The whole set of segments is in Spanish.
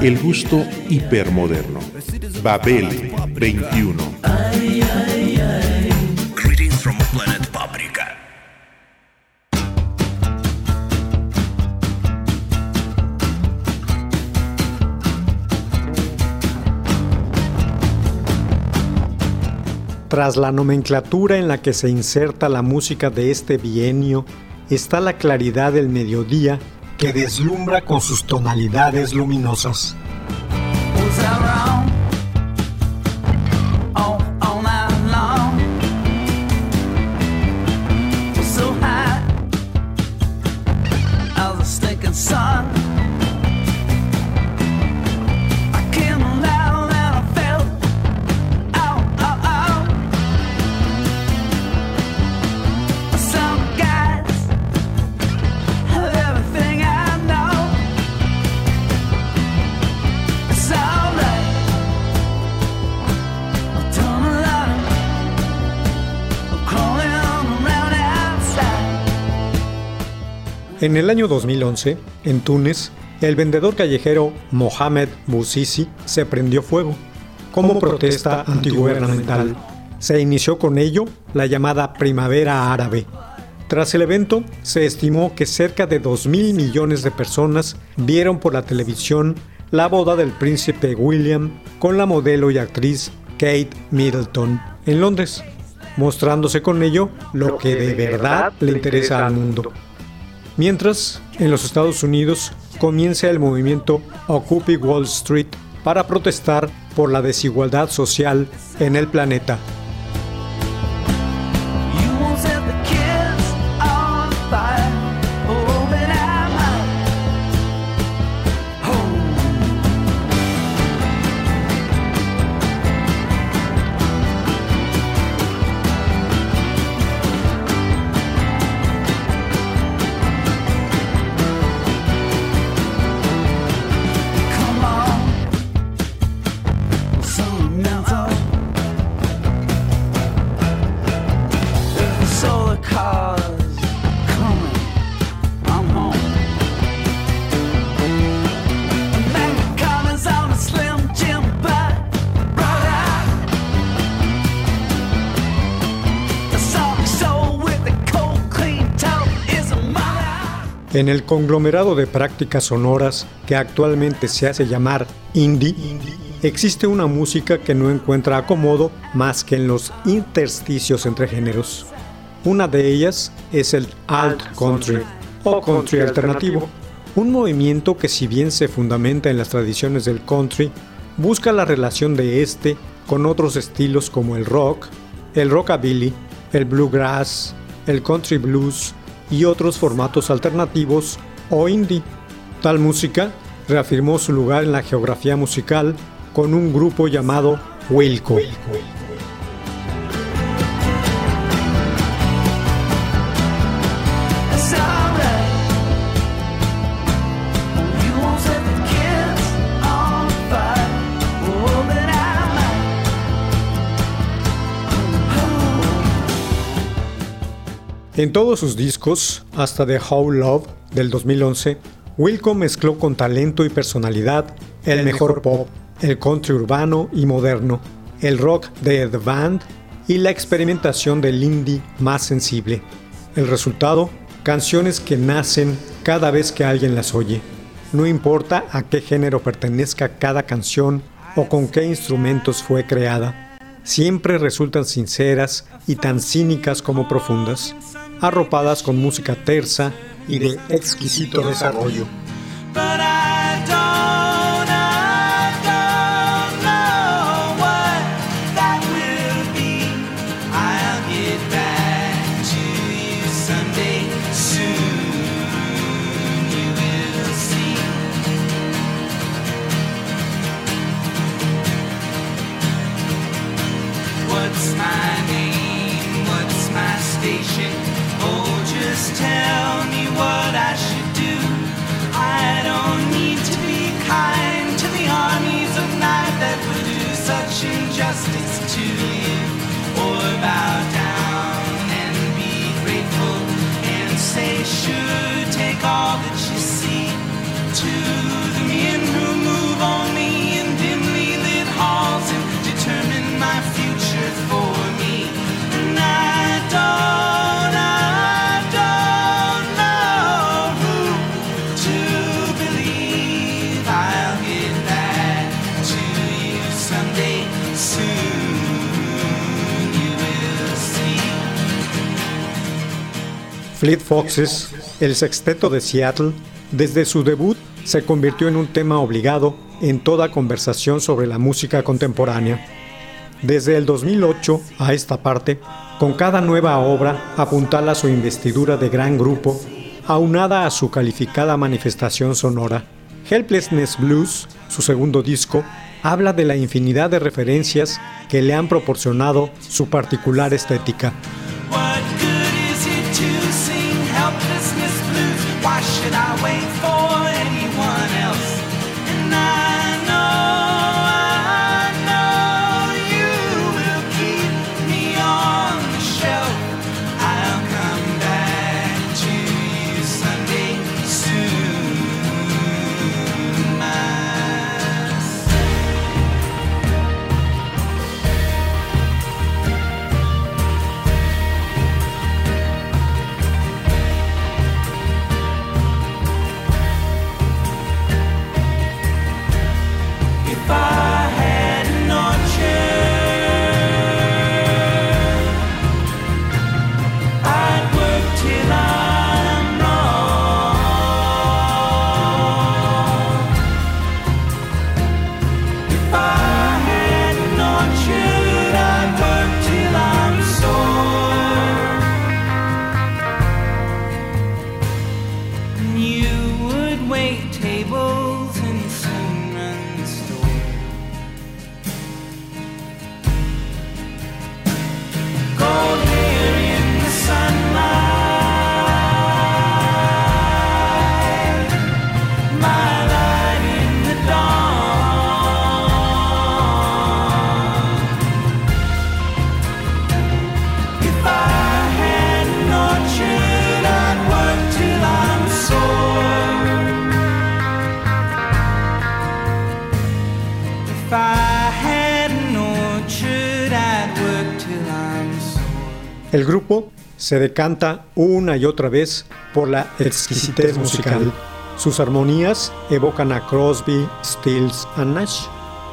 El gusto hipermoderno. Babel 21. Greetings from planet Paprika. Tras la nomenclatura en la que se inserta la música de este bienio, está la claridad del mediodía que deslumbra con sus tonalidades luminosas. En el año 2011, en Túnez, el vendedor callejero Mohamed Bouzizi se prendió fuego. Como protesta antigubernamental, se inició con ello la llamada Primavera Árabe. Tras el evento, se estimó que cerca de 2 mil millones de personas vieron por la televisión la boda del príncipe William con la modelo y actriz Kate Middleton en Londres, mostrándose con ello lo que de verdad le interesa al mundo. Mientras, en los Estados Unidos comienza el movimiento Occupy Wall Street para protestar por la desigualdad social en el planeta. En el conglomerado de prácticas sonoras que actualmente se hace llamar indie, existe una música que no encuentra acomodo más que en los intersticios entre géneros. Una de ellas es el alt country o country alternativo, un movimiento que si bien se fundamenta en las tradiciones del country, busca la relación de este con otros estilos como el rock, el rockabilly, el bluegrass, el country blues y otros formatos alternativos o indie. Tal música reafirmó su lugar en la geografía musical con un grupo llamado Wilco. En todos sus discos, hasta The How Love del 2011, Wilco mezcló con talento y personalidad el mejor pop, el country urbano y moderno, el rock de The Band y la experimentación del indie más sensible. El resultado, canciones que nacen cada vez que alguien las oye. No importa a qué género pertenezca cada canción o con qué instrumentos fue creada, siempre resultan sinceras y tan cínicas como profundas, arropadas con música tersa y de exquisito desarrollo. Fleet Foxes, el sexteto de Seattle, desde su debut se convirtió en un tema obligado en toda conversación sobre la música contemporánea. Desde el 2008 a esta parte, con cada nueva obra apuntala su investidura de gran grupo, aunada a su calificada manifestación sonora. Helplessness Blues, su segundo disco, habla de la infinidad de referencias que le han proporcionado su particular estética. can I wait? Se decanta una y otra vez por la exquisitez musical. Sus armonías evocan a Crosby, Stills y Nash.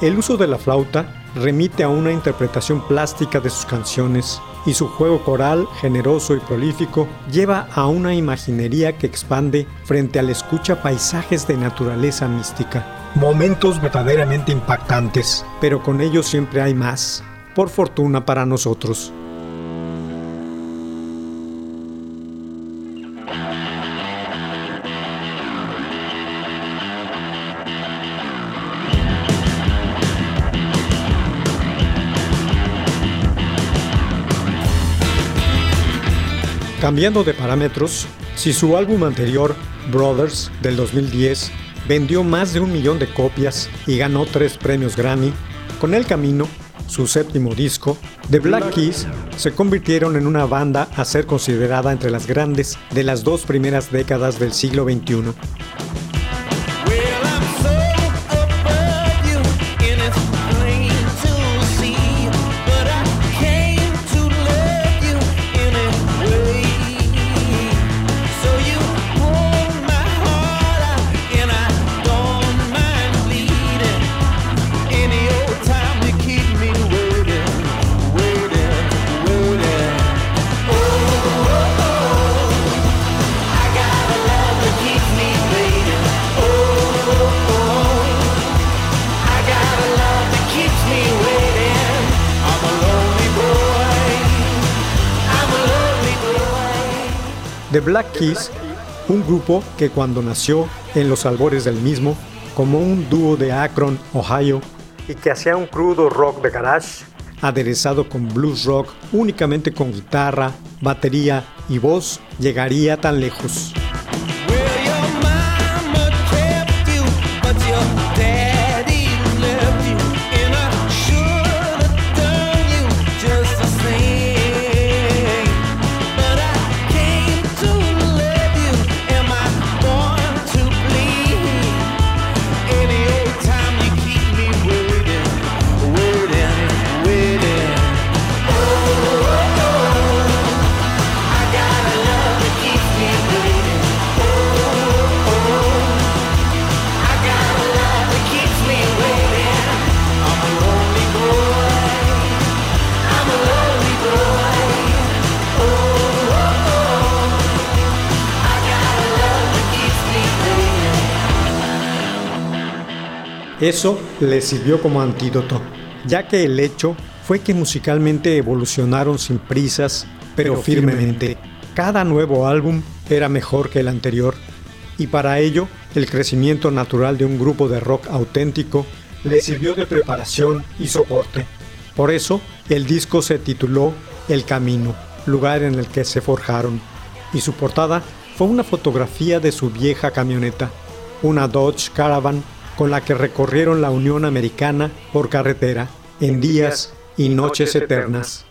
El uso de la flauta remite a una interpretación plástica de sus canciones y su juego coral, generoso y prolífico, lleva a una imaginería que expande frente al escucha paisajes de naturaleza mística. Momentos verdaderamente impactantes, pero con ellos siempre hay más, por fortuna para nosotros. Cambiando de parámetros, si su álbum anterior, Brothers, del 2010, vendió más de un millón de copias y ganó tres premios Grammy, con El Camino, su séptimo disco, The Black Keys se convirtieron en una banda a ser considerada entre las grandes de las dos primeras décadas del siglo XXI. The Black Keys, un grupo que cuando nació en los albores del mismo, como un dúo de Akron, Ohio, y que hacía un crudo rock de garage, aderezado con blues rock únicamente con guitarra, batería y voz, llegaría tan lejos. Eso le sirvió como antídoto, ya que el hecho fue que musicalmente evolucionaron sin prisas, pero firmemente. Cada nuevo álbum era mejor que el anterior, y para ello el crecimiento natural de un grupo de rock auténtico le sirvió de preparación y soporte. Por eso, el disco se tituló El Camino, lugar en el que se forjaron, y su portada fue una fotografía de su vieja camioneta, una Dodge Caravan con la que recorrieron la Unión Americana por carretera en días y noches eternas.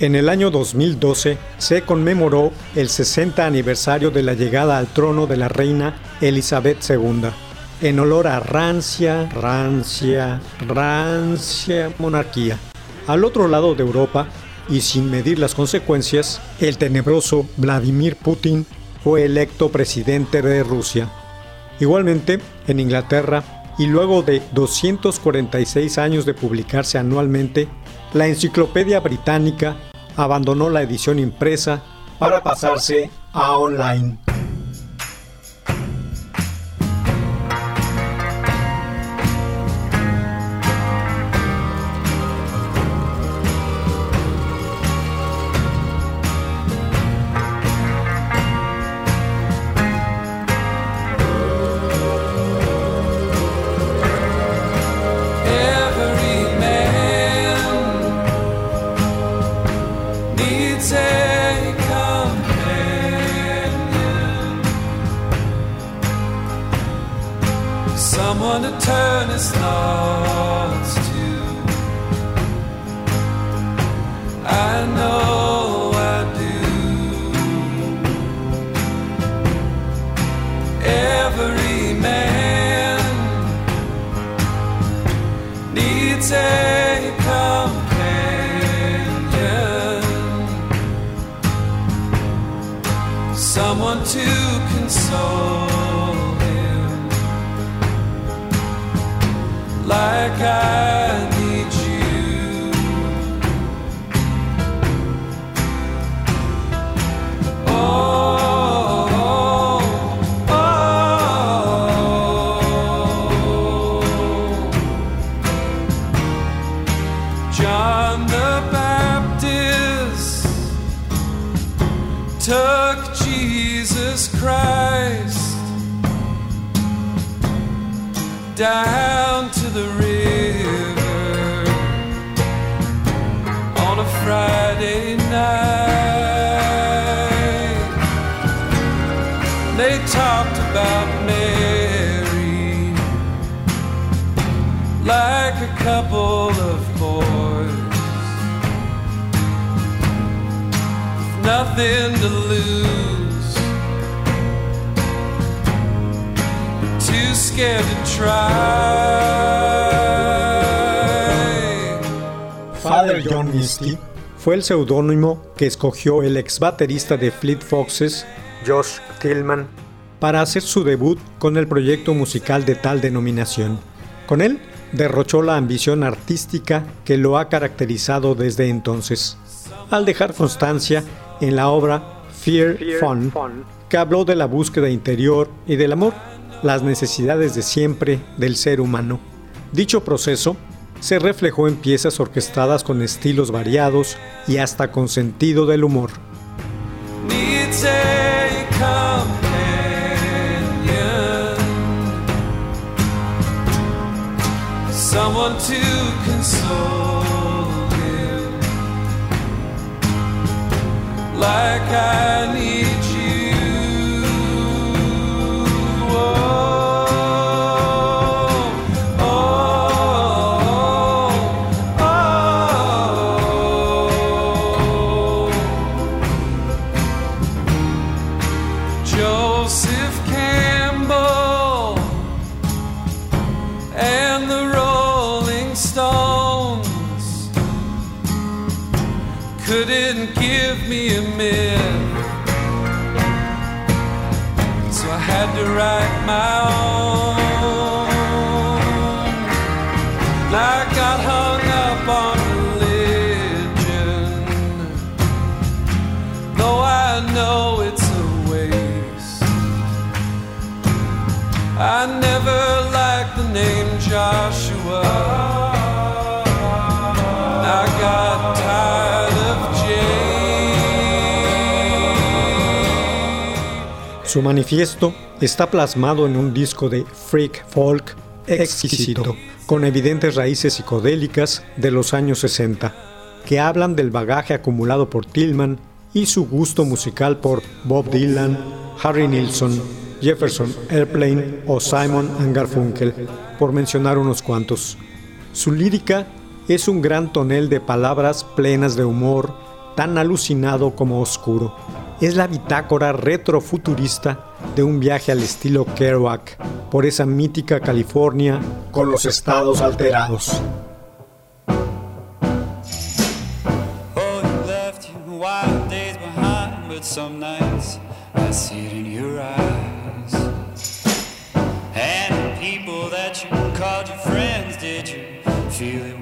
En el año 2012 se conmemoró el 60 aniversario de la llegada al trono de la reina Elizabeth II, en olor a rancia, rancia, rancia monarquía. Al otro lado de Europa, y sin medir las consecuencias, el tenebroso Vladimir Putin fue electo presidente de Rusia. Igualmente, en Inglaterra, y luego de 246 años de publicarse anualmente, la Enciclopedia Británica abandonó la edición impresa para pasarse a online. turn is love. Like too scared to try. Father John Misty fue el seudónimo que escogió el ex baterista de Fleet Foxes, Josh Tillman, para hacer su debut con el proyecto musical de tal denominación. Con él derrochó la ambición artística que lo ha caracterizado desde entonces, al dejar constancia en la obra Fear, Fun, que habló de la búsqueda interior y del amor, las necesidades de siempre del ser humano. Dicho proceso se reflejó en piezas orquestadas con estilos variados y hasta con sentido del humor. Su manifiesto está plasmado en un disco de freak folk exquisito, con evidentes raíces psicodélicas de los años 60, que hablan del bagaje acumulado por Tillman y su gusto musical por Bob Dylan, Harry Nilsson, Jefferson Airplane o Simon and Garfunkel, por mencionar unos cuantos. Su lírica es un gran tonel de palabras plenas de humor, tan alucinado como oscuro. Es la bitácora retrofuturista de un viaje al estilo Kerouac por esa mítica California con los estados alterados. Oh, I see it in your eyes. feeling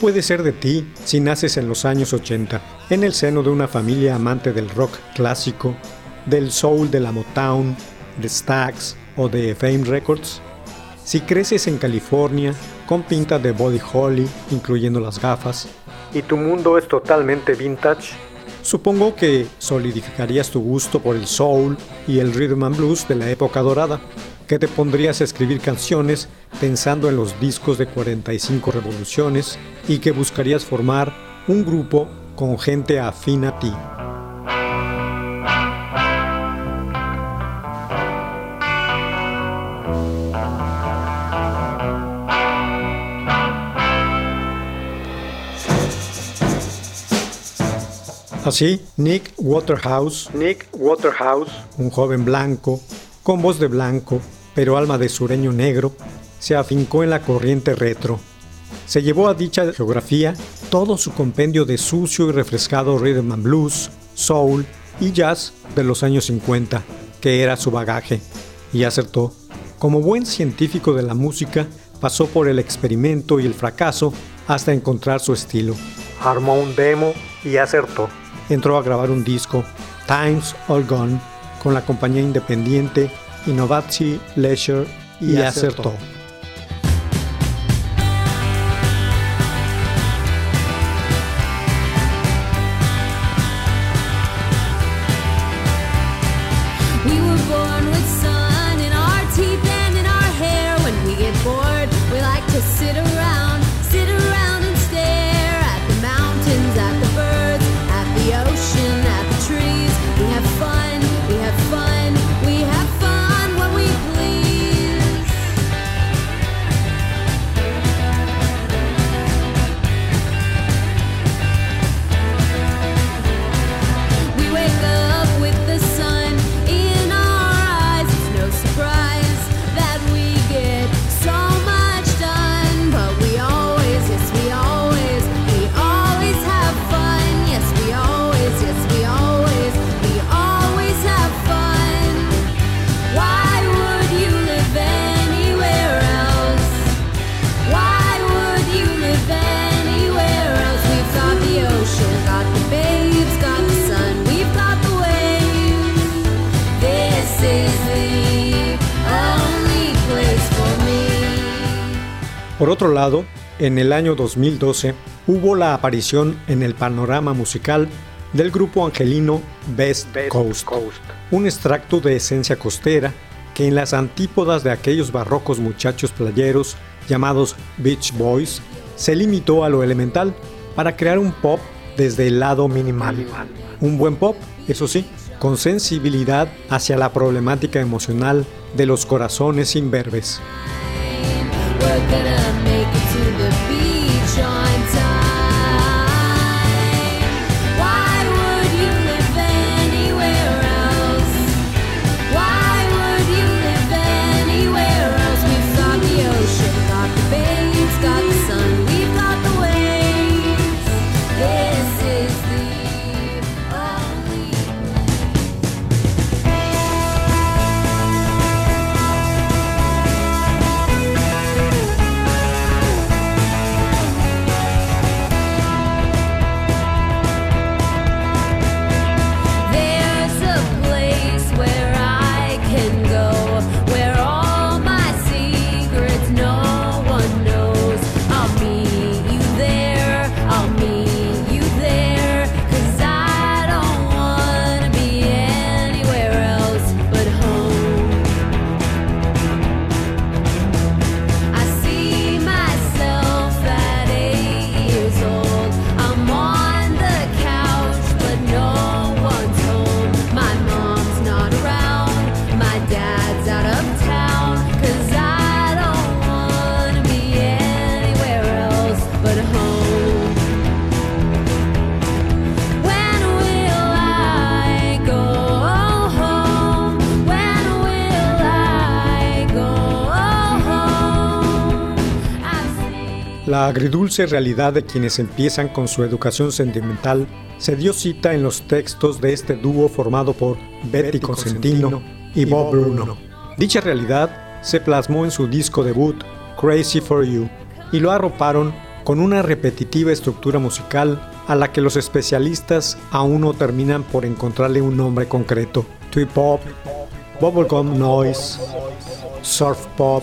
puede ser de ti si naces en los años 80, en el seno de una familia amante del rock clásico, del soul de la Motown, de Stax o de Fame Records? Si creces en California, con pinta de body holly, incluyendo las gafas, y tu mundo es totalmente vintage, supongo que solidificarías tu gusto por el soul y el rhythm and blues de la época dorada, que te pondrías a escribir canciones pensando en los discos de 45 revoluciones y que buscarías formar un grupo con gente afín a ti. Así, Nick Waterhouse, Nick Waterhouse, un joven blanco, con voz de blanco, pero alma de sureño negro, se afincó en la corriente retro. Se llevó a dicha geografía todo su compendio de sucio y refrescado rhythm and blues, soul y jazz de los años 50, que era su bagaje, y acertó. Como buen científico de la música, pasó por el experimento y el fracaso hasta encontrar su estilo. Armó un demo y acertó. Entró a grabar un disco, Times All Gone, con la compañía independiente Innovatie Leisure y, acertó. Por otro lado, en el año 2012 hubo la aparición en el panorama musical del grupo angelino Best, Coast, un extracto de esencia costera que en las antípodas de aquellos barrocos muchachos playeros llamados Beach Boys se limitó a lo elemental para crear un pop desde el lado minimal. Un buen pop, eso sí, con sensibilidad hacia la problemática emocional de los corazones imberbes. La agridulce realidad de quienes empiezan con su educación sentimental se dio cita en los textos de este dúo formado por Betty Consentino y Bob Bruno. Dicha realidad se plasmó en su disco debut, Crazy for You, y lo arroparon con una repetitiva estructura musical a la que los especialistas aún no terminan por encontrarle un nombre concreto. Twee pop, bubblegum noise, surf pop,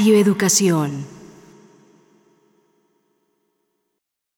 Radio Educación.